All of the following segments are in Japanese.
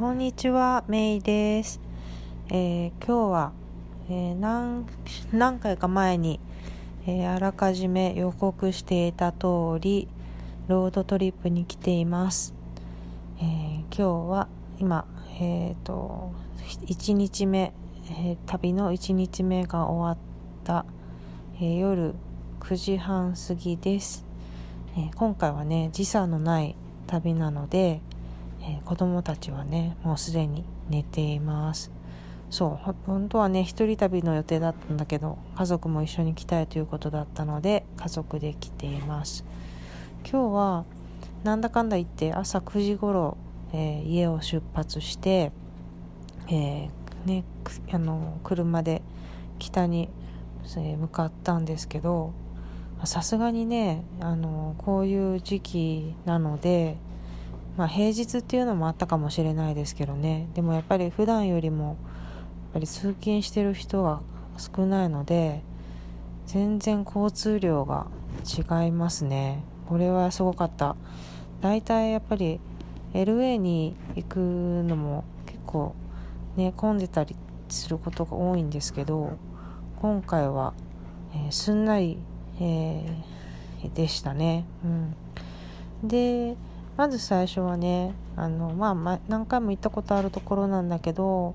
こんにちは、メイです。えー、今日は、えー、何何回か前に、えー、あらかじめ予告していた通りロードトリップに来ています。え今日は今、えーと、1日目、え旅の1日目が終わった、え夜9時半過ぎです、え今回はね時差のない旅なのでえー、子供たちはねもうすでに寝ています。そう本当はね一人旅の予定だったんだけど家族も一緒に来たいということだったので家族で来ています。今日はなんだかんだ言って朝9時頃、えー、家を出発して、えー、ね、あの車で北に、え向かったんですけどさすがにねあのこういう時期なのでまあ、平日っていうのもあったかもしれないですけどね。でもやっぱり普段よりもやっぱり通勤してる人が少ないので全然交通量が違いますね。これはすごかった。大体やっぱり LA に行くのも結構ね混んでたりすることが多いんですけど今回は、えー、すんなり、えー、でしたね。うん。でまず最初はねあの、まあ、ま何回も行ったことあるところなんだけど、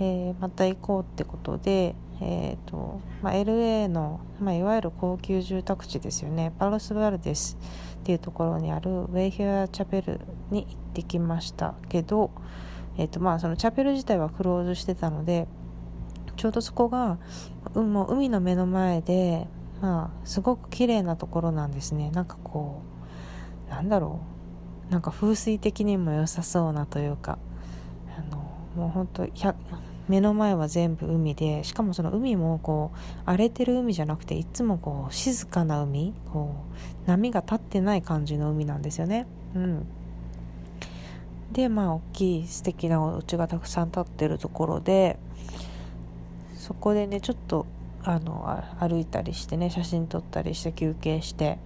えー、また行こうってことで、えーとまあ、LA の、まあ、いわゆる高級住宅地ですよね。パロス・バルデスっていうところにあるウェイヒュア・チャペルに行ってきましたけど、えーとまあ、そのチャペル自体はクローズしてたのでちょうどそこが、もう海の目の前で、まあ、すごく綺麗なところなんですね。なんかこうなんだろう。なんか風水的にも良さそうなというかあのもうほんと目の前は全部海でしかもその海もこう荒れてる海じゃなくていつもこう静かな海こう波が立ってない感じの海なんですよね。うん、でまあ大きい素敵なお家がたくさん建ってるところでそこでねちょっとあの歩いたりしてね写真撮ったりして休憩して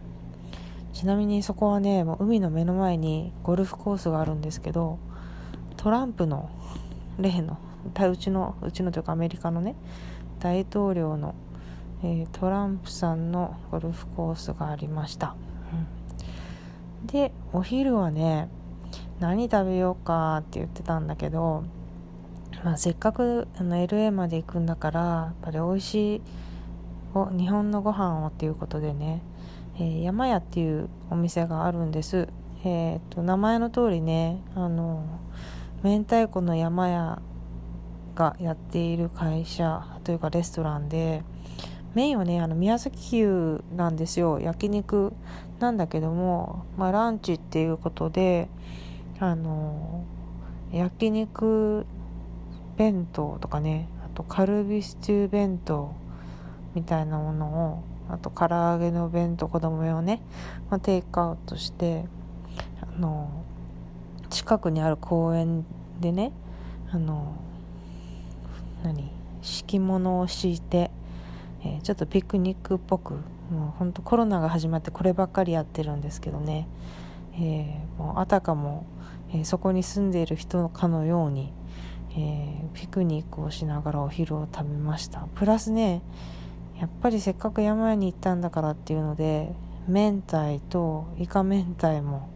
ちなみにそこはねもう海の目の前にゴルフコースがあるんですけどトランプの例のうちのうちのというかアメリカのね大統領の、えー、トランプさんのゴルフコースがありました、うん、でお昼はね何食べようかって言ってたんだけど、まあ、せっかくあの LA まで行くんだからやっぱり美味しいお日本のご飯をっていうことでねえー、山屋っていうお店があるんです。えーと、名前の通りねあの明太子の山屋がやっている会社というかレストランでメインはねあの宮崎牛なんですよ焼肉なんだけども、まあ、ランチっていうことであの焼肉弁当とかねあとカルビスチュー弁当みたいなものをあと唐揚げの弁当子供用ね、まあ、テイクアウトしてあの近くにある公園でねあの何敷物を敷いて、えー、ちょっとピクニックっぽくもうほんとコロナが始まってこればっかりやってるんですけどね、えー、もうあたかも、えー、そこに住んでいる人かのように、えピクニックをしながらお昼を食べました。プラスねやっぱりせっかく山に行ったんだからっていうので明太とイカ明太も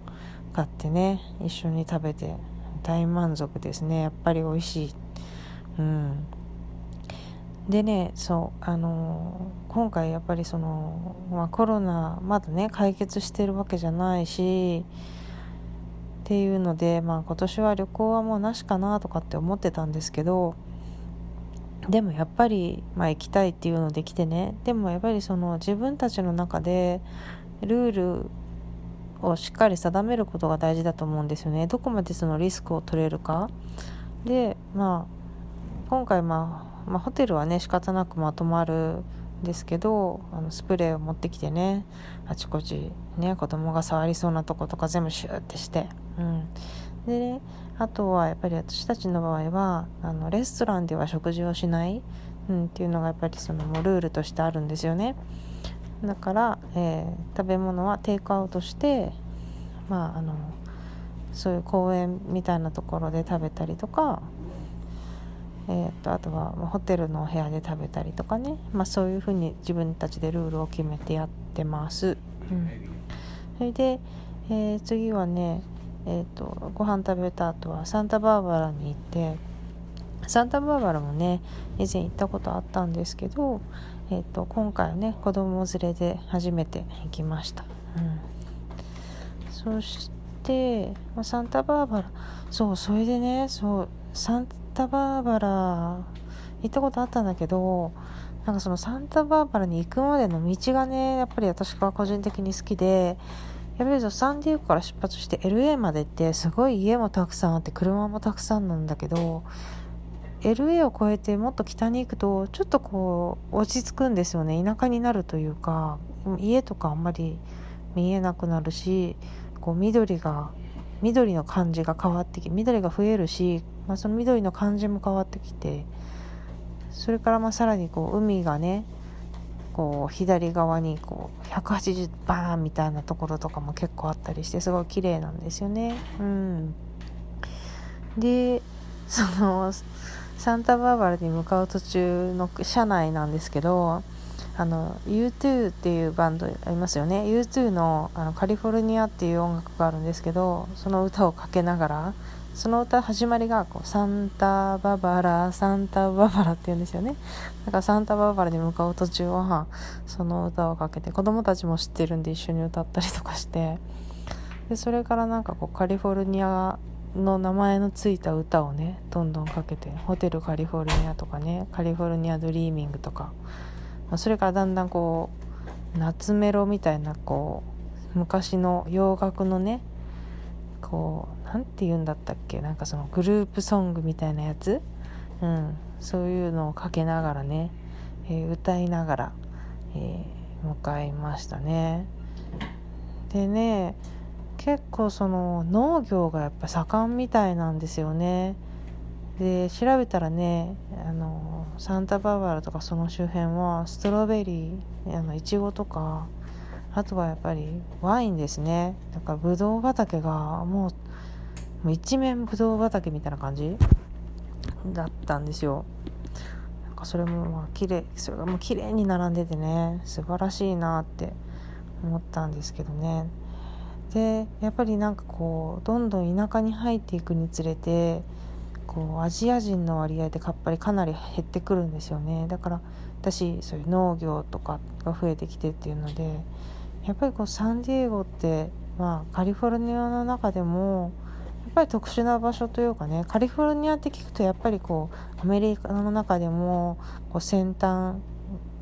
買ってね一緒に食べて大満足ですね。やっぱり美味しい。うん。でねそうあの、今回やっぱりその、まあ、コロナまだね解決してるわけじゃないしっていうので、まあ、今年は旅行はもうなしかなとかって思ってたんですけどでもやっぱり、まあ、行きたいっていうので来てね。でもやっぱりその自分たちの中でルールをしっかり定めることが大事だと思うんですよね。どこまでそのリスクを取れるか。でまあ今回、まあ、まあホテルはね仕方なくまとまるんですけどあのスプレーを持ってきてねあちこちね子供が触りそうなとことか全部シューってして。うん。で、ね、あとはやっぱり私たちの場合はあのレストランでは食事をしない、うん、っていうのがやっぱりそのもうルールとしてあるんですよね。だから、えー、食べ物はテイクアウトしてまああのそういう公園みたいなところで食べたりとか、えーと、あとはホテルのお部屋で食べたりとかね、まあ、そういうふうに自分たちでルールを決めてやってます。うん、それで、えー、次はね、えーと、ご飯食べた後はサンタバーバラに行ってサンタバーバラもね以前行ったことあったんですけど、えーと、今回はね子供連れで初めて行きました。うん、そして、サンタバーバラそうそれでねそうサンタバーバラ行ったことあったんだけどなんかそのサンタバーバラに行くまでの道がねやっぱり私が個人的に好きでやっぱりサンディエゴから出発して LA までってすごい家もたくさんあって車もたくさんなんだけど LA を越えてもっと北に行くとちょっとこう落ち着くんですよね。田舎になるというか家とかあんまり見えなくなるしこう緑が緑の感じが変わってきて緑が増えるし、まあ、その緑の感じも変わってきてそれからまあさらにこう海がねこう左側にこう180バーンみたいなところとかも結構あったりしてすごい綺麗なんですよね。うん、でそのサンタバーバラに向かう途中の車内なんですけどあの U2 っていうバンドありますよね U2 のあのカリフォルニアっていう音楽があるんですけどその歌をかけながらその歌始まりがこうサンタババラサンタババラって言うんですよね。だからサンタババラに向かう途中はその歌をかけて子供たちも知ってるんで一緒に歌ったりとかしてでそれからなんかこうカリフォルニアの名前のついた歌をねどんどんかけてホテルカリフォルニアとかねカリフォルニアドリーミングとか、まあ、それからだんだんこう夏メロみたいなこう昔の洋楽のねこう何て言うんだったっけ？なんかそのグループソングみたいなやつ、うん、そういうのをかけながらね、えー、歌いながら、えー、向かいましたね。でね結構その農業がやっぱ盛んみたいなんですよね。で調べたらねあのサンタバーバラとかその周辺はストロベリーあのいちごとかあとはやっぱりワインですね。だからブドウ畑がもう一面ブドウ畑みたいな感じだったんですよ。なんかそれもまあ綺麗それがもう綺麗に並んでてね素晴らしいなって思ったんですけどね。でやっぱりなんかこうどんどん田舎に入っていくにつれてこうアジア人の割合でやっぱりかなり減ってくるんですよね。だから私そういう農業とかが増えてきてっていうのでやっぱりこうサンディエゴって、まあ、カリフォルニアの中でもやっぱり特殊な場所というかねカリフォルニアって聞くとやっぱりこうアメリカの中でもこう先端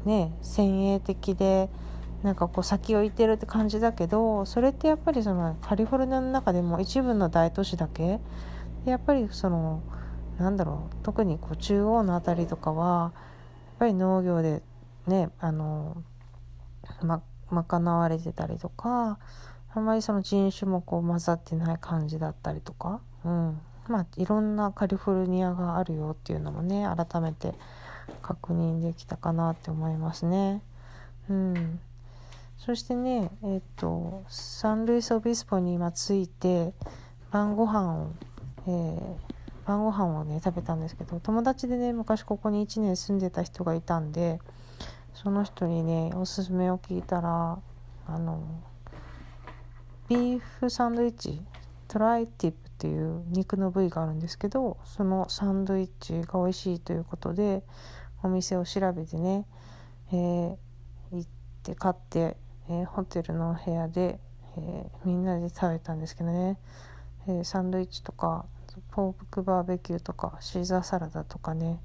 ね先鋭的でなんかこう先を行ってるって感じだけどそれってやっぱりそのカリフォルニアの中でも一部の大都市だけやっぱりそのなんだろう特にこう中央の辺りとかはやっぱり農業でねあのまあ賄われてたりとかあんまりその人種もこう混ざってない感じだったりとか、うん、まあいろんなカリフォルニアがあるよっていうのもね改めて確認できたかなって思いますね。うん、そしてねえっ、とサンルイス・オビスポに今着いて晩ご飯を、えー、晩ご飯をね食べたんですけど友達でね昔ここに1年住んでた人がいたんでその人にねおすすめを聞いたらあのビーフサンドイッチ tri-tip っていう肉の部位があるんですけどそのサンドイッチが美味しいということでお店を調べてね、えー、行って買って、えー、ホテルの部屋で、えー、みんなで食べたんですけどね、えサンドイッチとかポークバーベキューとかシーザーサラダとかね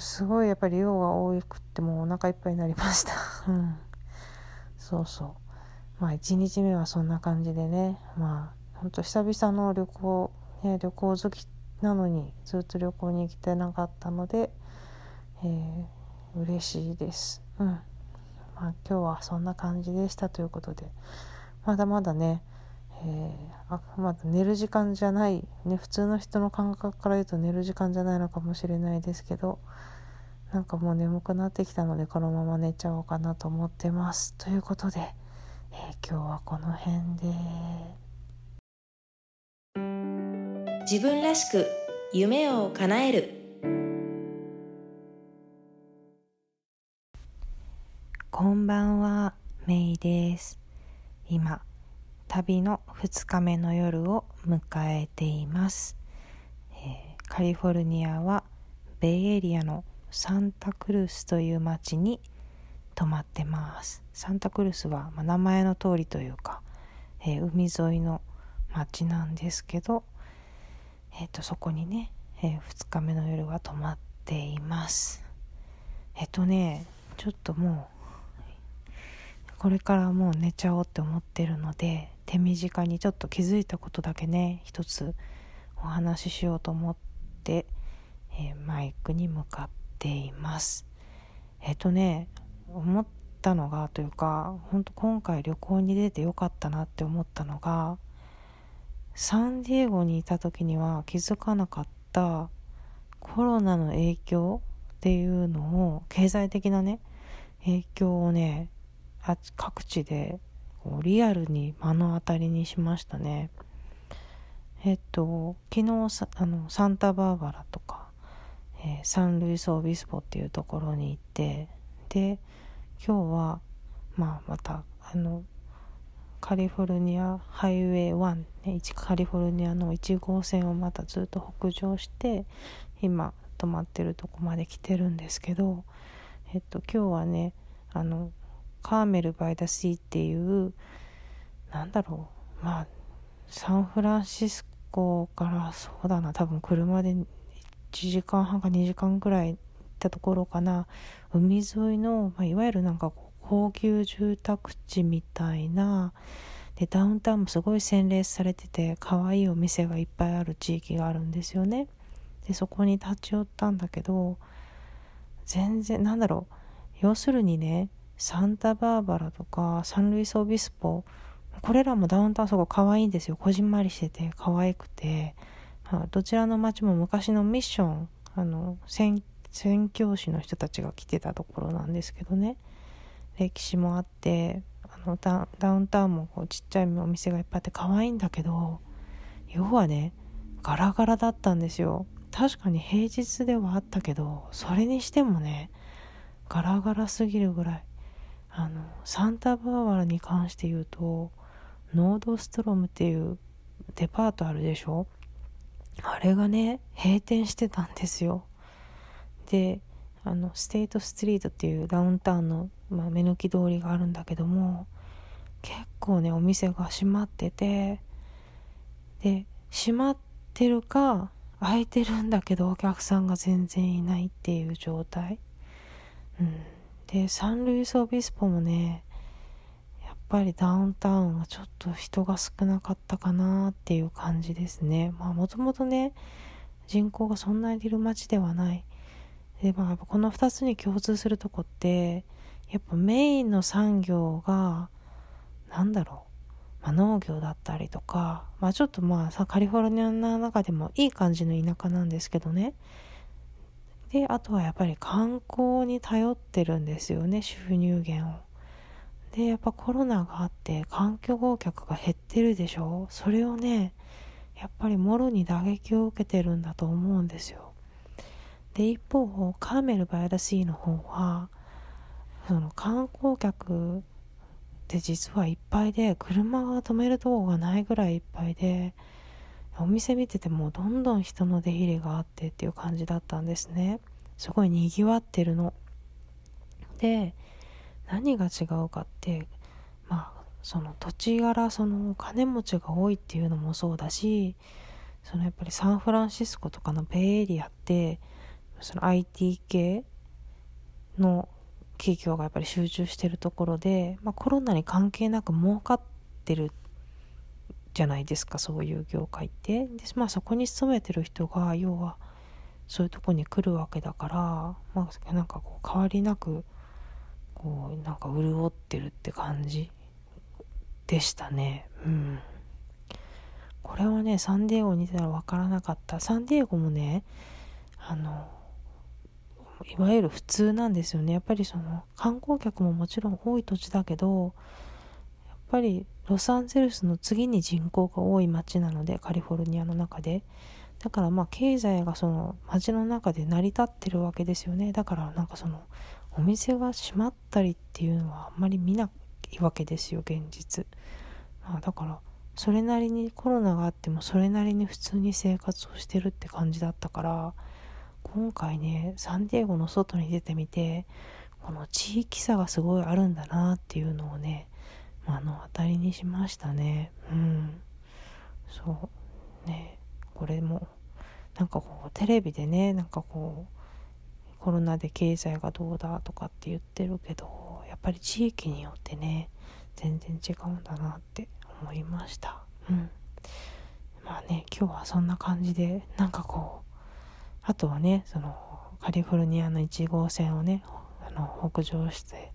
すごいやっぱり量が多くってもうお腹いっぱいになりました。うん。そうそう。まあ1日目はそんな感じでね。まあほんと久々の旅行、ね、旅行好きなのにずっと旅行に行きてなかったので、えー、嬉しいです。うん。まあ今日はそんな感じでしたということで。まだまだねえー、あまだ寝る時間じゃない、ね、普通の人の感覚から言うと寝る時間じゃないのかもしれないですけどなんかもう眠くなってきたのでこのまま寝ちゃおうかなと思ってますということで、えー、今日はこの辺で。自分らしく夢を叶えるこんばんは、メイです。今、旅の2日目の夜を迎えています。えーカリフォルニアはベイエリアのサンタクルスという町に泊まってます。サンタクルスは、まあ名前の通りというか、えー海沿いの町なんですけど、えーとそこにね、え2日目の夜は泊まっています。えっとね、ちょっともうこれからもう寝ちゃおうって思ってるので手短にちょっと気づいたことだけね一つお話ししようと思って、えーマイクに向かっています。えっ、とね思ったのがというか本当今回旅行に出てよかったなって思ったのがサンディエゴにいた時には気づかなかったコロナの影響っていうのを経済的なね影響をね各地でこうリアルに目の当たりにしましたね。えっと昨日あのサンタバーバラとか、えーサンルイス・オビスポっていうところに行ってで今日は、まあ、またあのカリフォルニアハイウェイ1、ね、カリフォルニアの1号線をまたずっと北上して今泊まってるとこまで来てるんですけど、えっと、今日はねあのカーメル・バイ・ダ・シーっていうなんだろう。まあサンフランシスコからそうだな。多分車で1時間半か2時間ぐらい行ったところかな。海沿いの、まあ、いわゆるなんか高級住宅地みたいな。でダウンタウンもすごい洗練されてて可愛いお店がいっぱいある地域があるんですよね。でそこに立ち寄ったんだけど全然なんだろう。要するにねサンタバーバラとかサンルイス・オビスポこれらもダウンタウンそこ可愛いいんですよ。こじんまりしてて可愛くて、どちらの町も昔のミッションあの宣教師の人たちが来てたところなんですけどね。歴史もあってあのダダウンタウンもこうちっちゃいお店がいっぱいあって可愛いんだけど要はねガラガラだったんですよ。確かに平日ではあったけどそれにしてもねガラガラすぎるぐらい。あのサンタバーバラに関して言うとノードストロムっていうデパートあるでしょ？あれがね閉店してたんですよ。であのステートストリートっていうダウンタウンの、まあ、目抜き通りがあるんだけども結構ねお店が閉まっててで閉まってるか開いてるんだけどお客さんが全然いないっていう状態。うん。でサンルイス・オビスポもねやっぱりダウンタウンはちょっと人が少なかったかなっていう感じですね。まあもともとね人口がそんなにいる街ではない。でまあやっぱこの2つに共通するとこってやっぱメインの産業がなんだろう、まあ、農業だったりとかまあちょっとまあさカリフォルニアの中でもいい感じの田舎なんですけどね。であとはやっぱり観光に頼ってるんですよね収入源を。でやっぱコロナがあって観光客が減ってるでしょ？それをねやっぱりもろに打撃を受けてるんだと思うんですよ。で一方カーメル・バイダシーの方はその観光客って実はいっぱいで車が止めるとこがないぐらいいっぱいでお店見ててもどんどん人の出入りがあってっていう感じだったんですね。すごいにぎわってるの。で何が違うかってまあその土地柄そのお金持ちが多いっていうのもそうだしそのやっぱりサンフランシスコとかのベイエリアってその IT 系の企業がやっぱり集中してるところで、まあ、コロナに関係なく儲かってるじゃないですかそういう業界って。で、まあ、そこに勤めてる人が要はそういうとこに来るわけだから、まあ、なんかこう変わりなくこうなんか潤ってるって感じでしたね。うん。これはねサンディエゴにいたら分からなかった。サンディエゴもねあのいわゆる普通なんですよね。やっぱりその観光客ももちろん多い土地だけどやっぱりロサンゼルスの次に人口が多い街なのでカリフォルニアの中で。だからまあ経済がその街の中で成り立ってるわけですよね。だからなんかそのお店が閉まったりっていうのはあんまり見ないわけですよ現実、まあ、だからそれなりにコロナがあってもそれなりに普通に生活をしてるって感じだったから今回ねサンディエゴの外に出てみてこの地域差がすごいあるんだなっていうのをね目の当たりにしましたね。うん。そう。ね。これもなんかこうテレビでねなんかこうコロナで経済がどうだとかって言ってるけどやっぱり地域によってね全然違うんだなって思いました。うん。まあね今日はそんな感じでなんかこうあとはねそのカリフォルニアの1号線をねあの北上して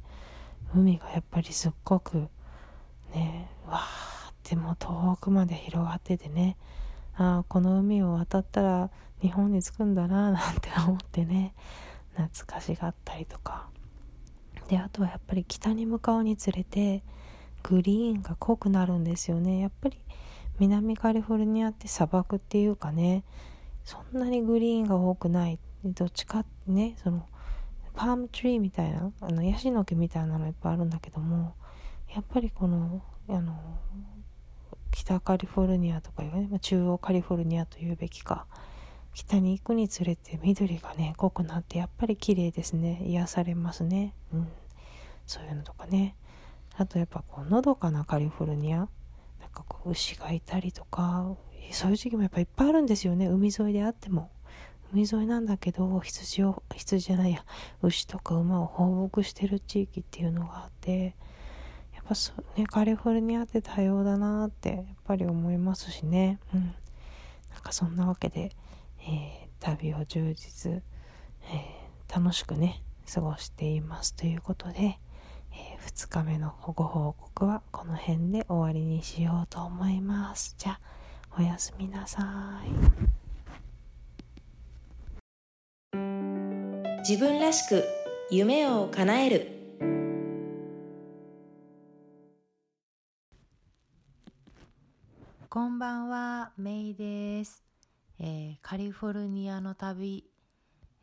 海がやっぱりすっごくね。わーってもう遠くまで広がっててね。ああこの海を渡ったら日本に着くんだななんて思ってね。懐かしがったりとか。であとはやっぱり北に向かうにつれてグリーンが濃くなるんですよね。やっぱり南カリフォルニアって砂漠っていうかねそんなにグリーンが多くない。どっちかねそのパームツリーみたいなあのヤシの木みたいなのいっぱいあるんだけどもやっぱりこのあの北カリフォルニアとかいうね、ま、中央カリフォルニアというべきか北に行くにつれて緑がね濃くなってやっぱり綺麗ですね。癒されますね。うん。そういうのとかね。あとやっぱこうのどかなカリフォルニアなんかこう牛がいたりとかそういう時期もやっぱいっぱいあるんですよね。海沿いであっても。海沿いなんだけど羊を羊じゃないや牛とか馬を放牧してる地域っていうのがあってぱそねカリフォルニアって多様だなってやっぱり思いますしね。うん。なんかそんなわけで、えー、旅を充実、えー、楽しくね過ごしています。ということで、えー、2日目のご報告はこの辺で終わりにしようと思います。じゃあおやすみなさい。自分らしく夢を叶える。こんばんは、メイです。えー、カリフォルニアの旅、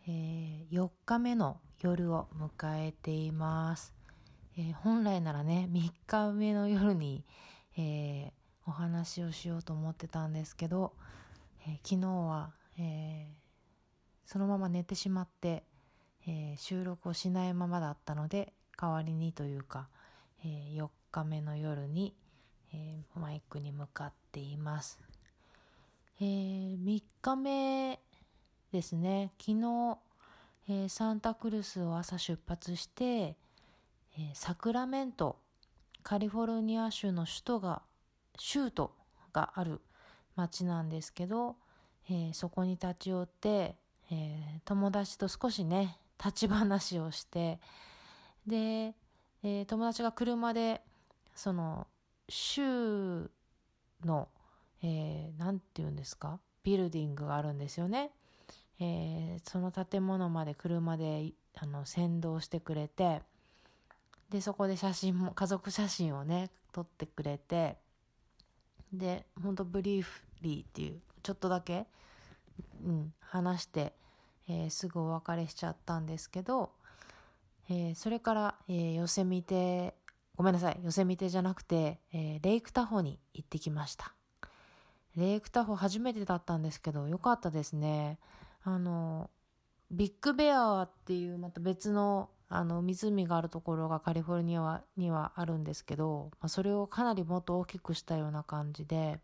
えー、4日目の夜を迎えています。えー、本来ならね、3日目の夜に、えお話をしようと思ってたんですけど、え昨日は、えそのまま寝てしまって、え収録をしないままだったので、代わりにというか、え4日目の夜に、えー、マイクに向かっています。えー、3日目ですね、昨日、えー、サンタクルスを朝出発して、え、サクラメント、カリフォルニア州の首都が、州都がある町なんですけど、え、そこに立ち寄って、え、友達と少しね、立ち話をして、で、え、友達が車で、その、州の、えー、なんて言うんですか？ビルディングがあるんですよね。えー、その建物まで車であの先導してくれて、で、そこで写真も、家族写真をね、撮ってくれて、で、ほんとブリーフリーっていう、ちょっとだけ、うん、話して、えー、すぐお別れしちゃったんですけど、えー、それから、えー、ヨセミテごめんなさい。ヨセミテじゃなくて、えー、レイクタホに行ってきました。レイクタホ初めてだったんですけど、よかったですね。あの、ビッグベアっていうまた別のあの湖があるところがカリフォルニアにはあるんですけど、まあ、それをかなりもっと大きくしたような感じで、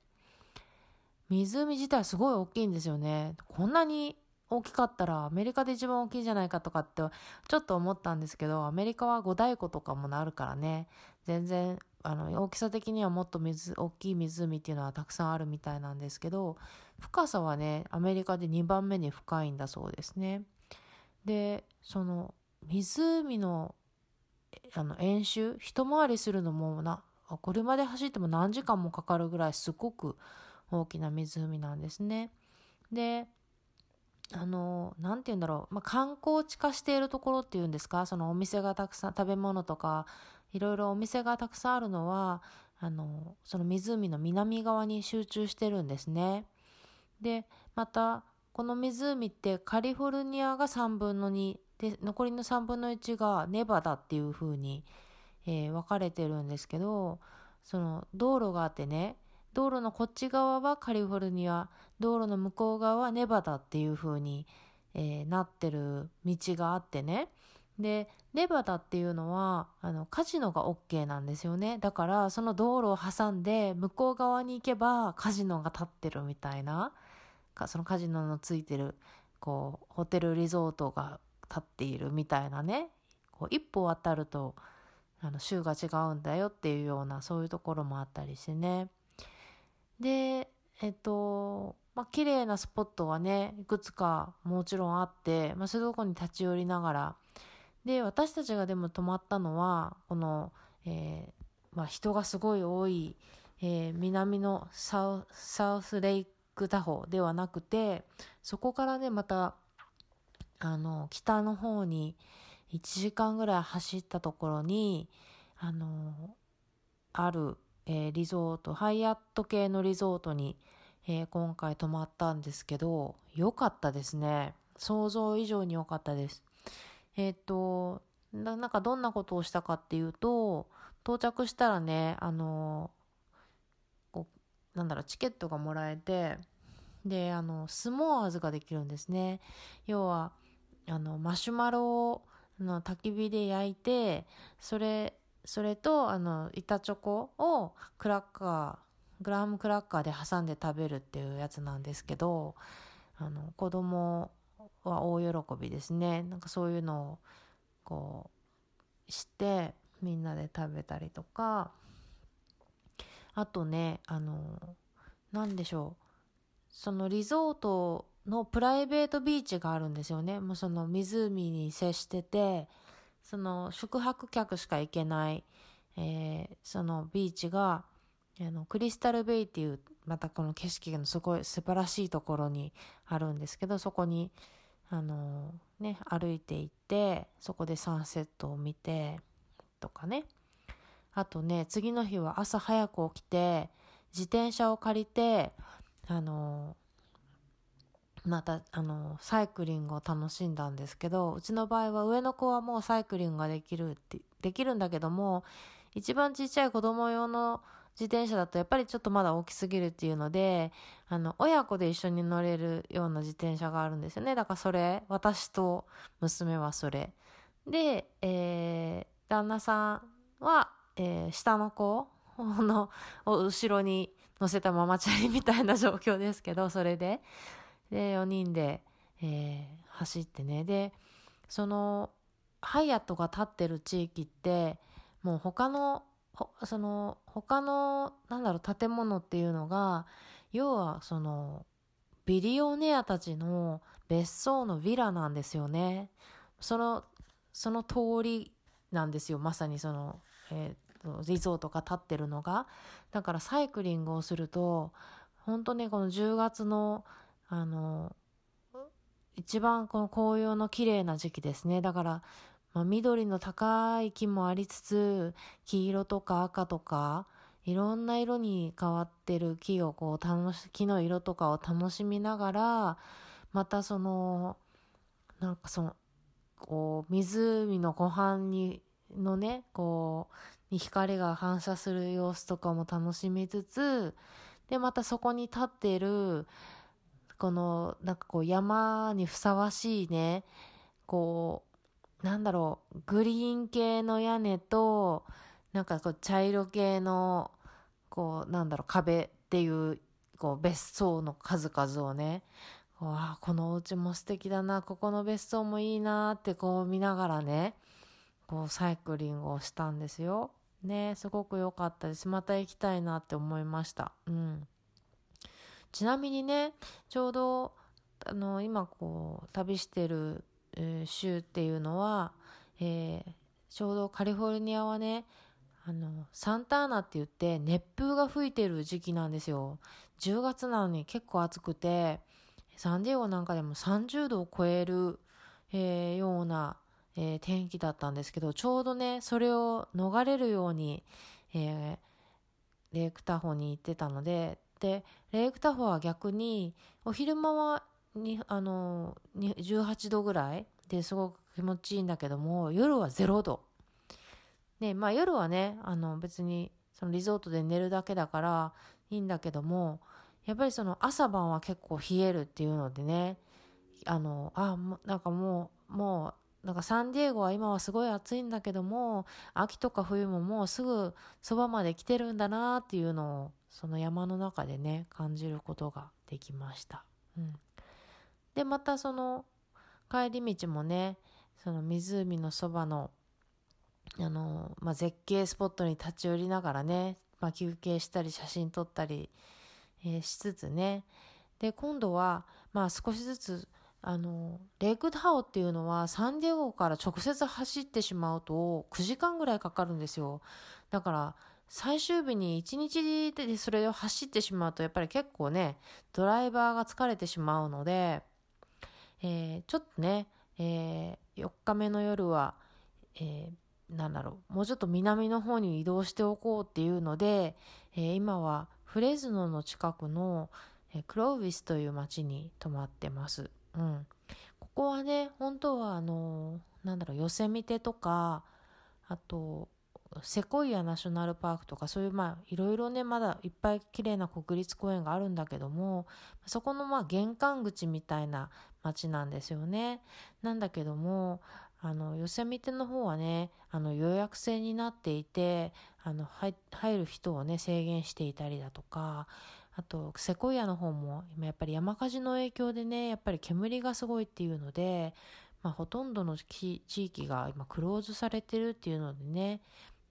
湖自体すごい大きいんですよね。こんなに大きかったらアメリカで一番大きいじゃないかとかってちょっと思ったんですけど、アメリカは五大湖とかもなるからね、全然、あの、大きさ的にはもっと水、大きい湖っていうのはたくさんあるみたいなんですけど、深さはね、アメリカで2番目に深いんだそうですね。で、その、湖の、あの、演習、一回りするのもな、車で走っても何時間もかかるぐらいすごく大きな湖なんですね。で、あの、なんて言うんだろう。まあ、観光地化しているところっていうんですか？そのお店がたくさん、食べ物とか、いろいろお店がたくさんあるのは、あの、その湖の南側に集中してるんですね。で、また、この湖ってカリフォルニアが3分の2、で、残りの3分の1がネバダっていう風に、えー、分かれてるんですけど、その道路があってね、道路のこっち側はカリフォルニア、道路の向こう側はネバダっていう風に、えー、なってる道があってね。で、ネバダっていうのは、あの、カジノが OK なんですよね。だから、その道路を挟んで、向こう側に行けば、カジノが立ってるみたいな。かそのカジノのついてる、こう、ホテルリゾートが立っているみたいなね。こう、一歩渡ると、あの、州が違うんだよっていうような、そういうところもあったりしてね。で、えっと、まあ、綺麗なスポットはね、いくつかもちろんあって、まあ、そういうとこに立ち寄りながら、で、私たちがでも泊まったのは、この、えー、まあ、人がすごい多い、えー、南のサウサウスレイクタホではなくて、そこからね、また、あの、北の方に1時間ぐらい走ったところに、あの、ある、えー、リゾート、ハイアット系のリゾートに、えー、今回泊まったんですけど、良かったですね。想像以上に良かったです。えっ、とな、んかどんなことをしたかっていうと、到着したらね、あの、こう、なんだろう、チケットがもらえて、で、あの、スモアーズができるんですね。要は、あの、マシュマロを、あの、焚き火で焼いて、それ、それと、あの、板チョコをクラッカー、グラムクラッカーで挟んで食べるっていうやつなんですけど、あの、子供は大喜びですね。なんかそういうのを、こう、して、みんなで食べたりとか、あとね、あの、なんでしょう。そのリゾートのプライベートビーチがあるんですよね。もうその湖に接してて、その宿泊客しか行けない、えー、そのビーチが、あの、クリスタルベイっていう、またこの景色がすごい素晴らしいところにあるんですけど、そこに、あの、ね、歩いていって、そこでサンセットを見て、とかね。あとね、次の日は朝早く起きて、自転車を借りて、あの、また、あの、サイクリングを楽しんだんですけど、うちの場合は上の子はもうサイクリングができるって、できるんだけども、一番ちっちゃい子供用の自転車だとやっぱりちょっとまだ大きすぎるっていうので、あの、親子で一緒に乗れるような自転車があるんですよね。だからそれ、私と娘はそれ。で、えー、旦那さんは、えー、下の子の、後ろに乗せたママチャリみたいな状況ですけど、それで。で、4人で、えー、走ってね。で、その、ハイアットが立ってる地域って、もう他のその、他の、なんだろう、建物っていうのが、要は、その、ビリオネアたちの別荘のヴィラなんですよね。その、その通りなんですよ。まさにその、えー、リゾートが建ってるのが。だからサイクリングをすると、本当ね、この10月の、あの、一番この紅葉の綺麗な時期ですね。だから、まあ、緑の高い木もありつつ、黄色とか赤とか、いろんな色に変わってる木をこう楽し、木の色とかを楽しみながら、またその、なんかその、こう、湖の湖畔に、のね、こう、に光が反射する様子とかも楽しみつつ、で、またそこに立っている、この、なんかこう山にふさわしいね、こう、なんだろう、グリーン系の屋根と、なんかこう茶色系の、こう、なんだろう、壁っていう、こう、別荘の数々をね、わあ、このお家も素敵だな、ここの別荘もいいなってこう見ながらね、こうサイクリングをしたんですよ。ね、すごく良かったです。また行きたいなって思いました。うん。ちなみにね、ちょうど、あの、今こう、旅してるえー、州っていうのは、えー、ちょうどカリフォルニアはね、あの、サンターナって言って熱風が吹いてる時期なんですよ。10月なのに結構暑くて、サンディエゴなんかでも30度を超える、えー、ような、えー、天気だったんですけど、ちょうどね、それを逃れるように、えー、レイクタホに行ってたので、で、レイクタホは逆に、お昼間はに、あの、18度ぐらいですごく気持ちいいんだけども、夜は0度。ね、まあ夜はね、あの別にそのリゾートで寝るだけだからいいんだけども、やっぱりその朝晩は結構冷えるっていうのでね、あの、あ、なんかもう、もう、なんかサンディエゴは今はすごい暑いんだけども、秋とか冬ももうすぐそばまで来てるんだなっていうのを、その山の中でね、感じることができました。うん。で、またその、帰り道もね、その湖のそばの、あの、まあ、絶景スポットに立ち寄りながらね、まあ、休憩したり写真撮ったり、えー、しつつね。で、今度は、まあ少しずつ、あの、レイクダオっていうのはサンディエゴから直接走ってしまうと9時間ぐらいかかるんですよ。だから、最終日に1日でそれを走ってしまうとやっぱり結構ね、ドライバーが疲れてしまうので、えー、ちょっとね、えー、4日目の夜は、えー、なんだろう、もうちょっと南の方に移動しておこうっていうので、えー、今はフレズノの近くの、え、クロービスという町に泊まってます。うん。ここはね、本当はあの、なんだろう、ヨセミテとか、あと、セコイアナショナルパークとかそういうまあいろいろねまだいっぱい綺麗な国立公園があるんだけどもそこのまあ玄関口みたいな街なんですよね。なんだけどもあのヨセミテの方はねあの予約制になっていてあの入る人をね制限していたりだとかあとセコイアの方も今やっぱり山火事の影響でねやっぱり煙がすごいっていうのでまあ、ほとんどの地域が今クローズされてるっていうのでね、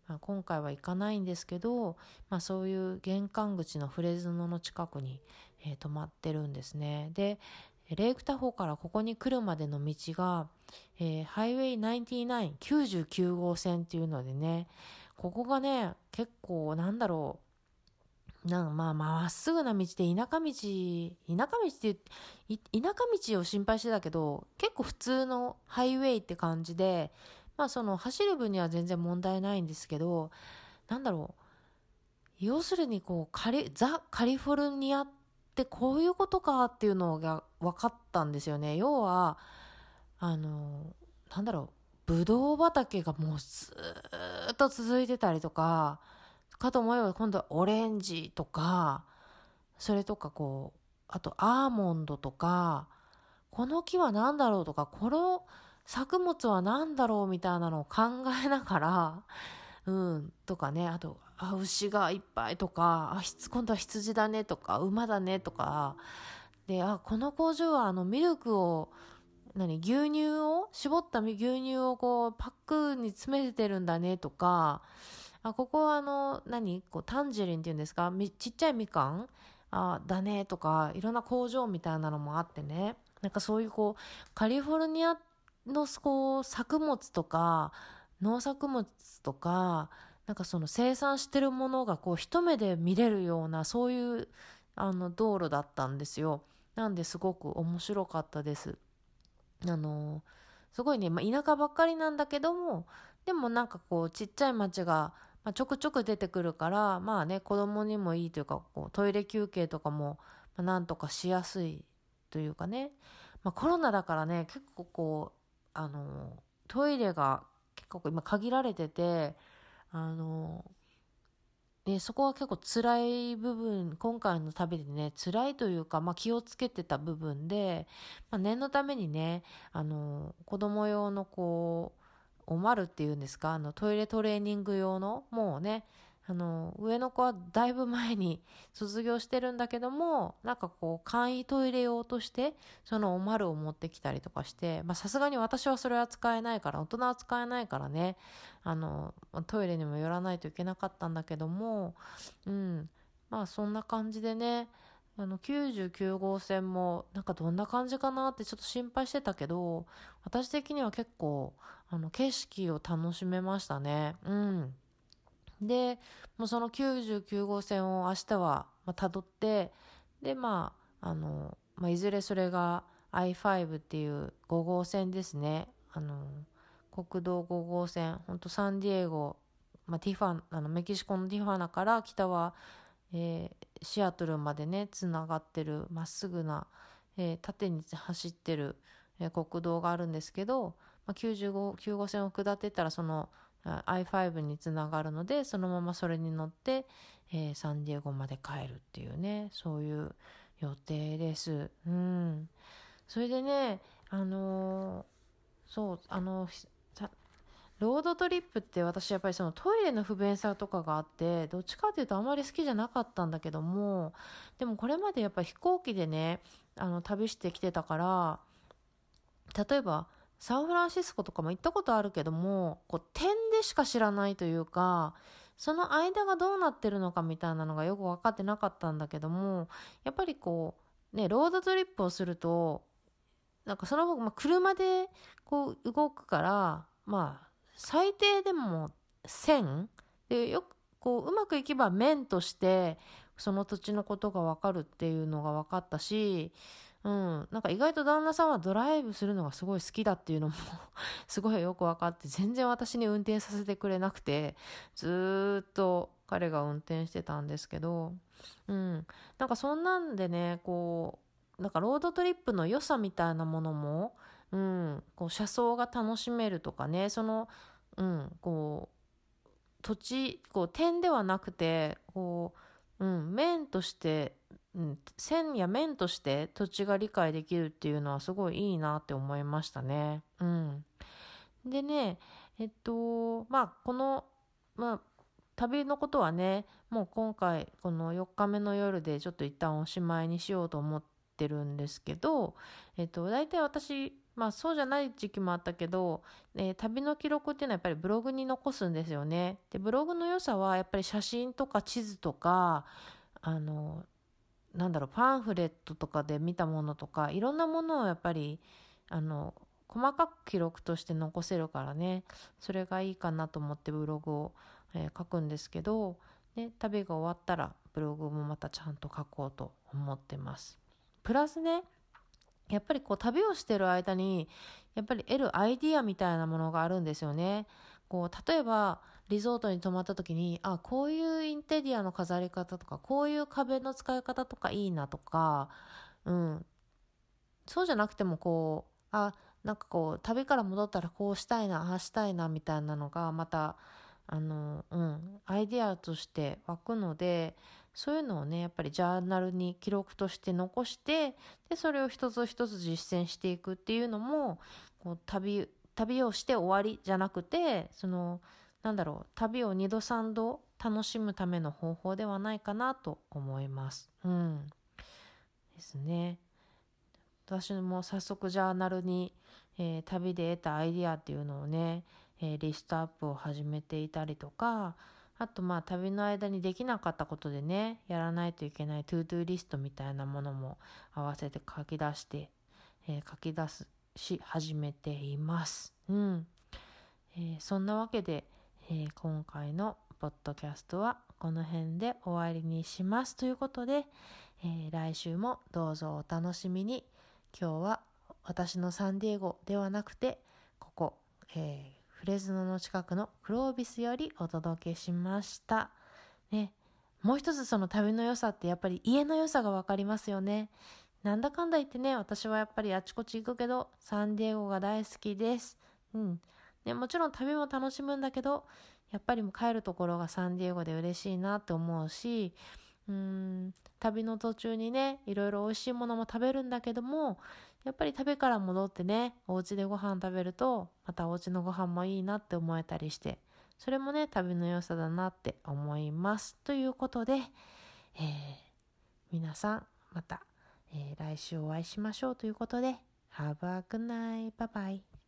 まあ、今回は行かないんですけど、まあ、そういう玄関口のフレズノの近くに、えー、泊まってるんですね。で、レイクタホからここに来るまでの道が、えー、ハイウェイ99、99号線っていうのでね、ここがね、結構なんだろう、なんまあ、まっすぐな道で田舎道、田舎道って田舎道を心配してたけど、結構普通のハイウェイって感じで、まあその走る分には全然問題ないんですけど、なんだろう。要するにこう、カリ、ザ・カリフォルニアってこういうことかっていうのが分かったんですよね。要は、あの、なんだろう。ぶどう畑がもうずっと続いてたりとか、かと思えば今度はオレンジとか、それとかこう、あとアーモンドとか、この木は何だろうとか、この、作物は何だろうみたいなのを考えながら、うん、とかね、あと、あ、牛がいっぱいとか、あ、今度は羊だねとか、馬だねとか、で、あ、この工場はあのミルクを、何、牛乳を、絞った牛乳をこう、パックに詰めてるんだねとか、あ、ここはあの、何こう、タンジェリンって言うんですか？ちっちゃいみかん？あ、だねとか、いろんな工場みたいなのもあってね。なんかそういうこう、カリフォルニアってのこう作物とか農作物とかなんかその生産してるものがこう一目で見れるようなそういうあの道路だったんですよ。なんですごく面白かったです。あの、すごいね、まあ、田舎ばっかりなんだけども、でもなんかこうちっちゃい町が、まあ、ちょくちょく出てくるから、まあね、子供にもいいというか、こうトイレ休憩とかも、まあ、なんとかしやすいというかね。まあコロナだからね、結構こう、あの、トイレが結構今限られてて、あの、で、そこは結構辛い部分、今回の旅でね、辛いというか、まあ気をつけてた部分で、まあ念のためにね、あの、子供用のこう、おまるっていうんですか、あのトイレトレーニング用の、もうね、あの、上の子はだいぶ前に卒業してるんだけども、なんかこう、簡易トイレ用として、そのおまるを持ってきたりとかして、まあさすがに私はそれは使えないから、大人は使えないからね、あの、トイレにも寄らないといけなかったんだけども、うん、まあそんな感じでね、あの、99号線も、なんかどんな感じかなってちょっと心配してたけど、私的には結構、あの、景色を楽しめましたね。うん。で、もうその99号線を明日は、まあ、辿って、で、まあ、あの、まあ、いずれそれが I5 っていう5号線ですね。あの、国道5号線、ほんとサンディエゴ、まあ、ティファ、あの、メキシコのティファナから北は、えー、シアトルまでね、つながってる、まっすぐな、えー、縦に走ってる、えー、国道があるんですけど、まあ、95、9号線を下ってたら、その、I5 につながるので、そのままそれに乗って、えー、サンディエゴまで帰るっていうね、そういう予定です。うん。それでね、あのー、そう、あの、ロードトリップって私やっぱりそのトイレの不便さとかがあって、どっちかっていうとあまり好きじゃなかったんだけども、でもこれまでやっぱ飛行機でね、あの旅してきてたから、例えばサンフランシスコとかも行ったことあるけども、こう点でしか知らないというか、その間がどうなってるのかみたいなのがよくわかってなかったんだけども、やっぱりこう、ね、ロードトリップをすると、なんかそのまあ、車でこう動くから、まあ、最低でも線で、よく、こう、うまくいけば面として、その土地のことがわかるっていうのが分かったし、うん。なんか意外と旦那さんはドライブするのがすごい好きだっていうのも すごいよく分かって、全然私に運転させてくれなくて、ずっと彼が運転してたんですけど、うん。なんかそんなんでね、こう、なんかロードトリップの良さみたいなものも、うん、こう車窓が楽しめるとかね、その、うん、こう、土地、こう点ではなくて、こう、うん、面として、うん、線や面として土地が理解できるっていうのはすごいいいなって思いましたね。うん。でね、えっと、まあ、この、まあ、旅のことはね、もう今回、この4日目の夜でちょっと一旦おしまいにしようと思ってるんですけど、えっと、大体私、まあそうじゃない時期もあったけど、えー、旅の記録っていうのはやっぱりブログに残すんですよね。で、ブログの良さはやっぱり写真とか地図とか、あの、なんだろう、パンフレットとかで見たものとか、いろんなものをやっぱり、あの、細かく記録として残せるからね、それがいいかなと思ってブログを、えー、書くんですけど、ね、旅が終わったらブログもまたちゃんと書こうと思ってます。プラスね、やっぱりこう旅をしてる間に、やっぱり得るアイディアみたいなものがあるんですよね。こう、例えば、リゾートに泊まった時に、あ、こういうインテリアの飾り方とか、こういう壁の使い方とかいいなとか、うん。そうじゃなくてもこう、あ、なんかこう、旅から戻ったらこうしたいな、ああしたいな、みたいなのが、また、あの、うん、アイディアとして湧くので、そういうのをね、やっぱりジャーナルに記録として残して、で、それを一つ一つ実践していくっていうのも、こう、旅、旅をして終わりじゃなくて、その、なんだろう、旅を二度三度楽しむための方法ではないかなと思います。うん。ですね。私も早速ジャーナルに、えー、旅で得たアイディアっていうのをね、えー、リストアップを始めていたりとか、あとまあ旅の間にできなかったことでね、やらないといけない to-do list みたいなものも合わせて書き出して、えー、書き出すし始めています。うん。え、そんなわけで、えー、今回のポッドキャストはこの辺で終わりにします。ということで、えー、来週もどうぞお楽しみに。今日は私のサンディエゴではなくて、ここ、えー、フレズノの近くのクロービスよりお届けしました。ね。もう一つその旅の良さってやっぱり家の良さがわかりますよね。なんだかんだ言ってね、私はやっぱりあちこち行くけど、サンディエゴが大好きです。うん。ね、もちろん旅も楽しむんだけど、やっぱりもう帰るところがサンディエゴで嬉しいなって思うし、うん、旅の途中にね、いろいろ美味しいものも食べるんだけども、やっぱり旅から戻ってね、お家でご飯食べると、またお家のご飯もいいなって思えたりして、それもね、旅の良さだなって思います。ということで、えー、皆さん、また、えー、来週お会いしましょうということで、Have a good night. Bye bye.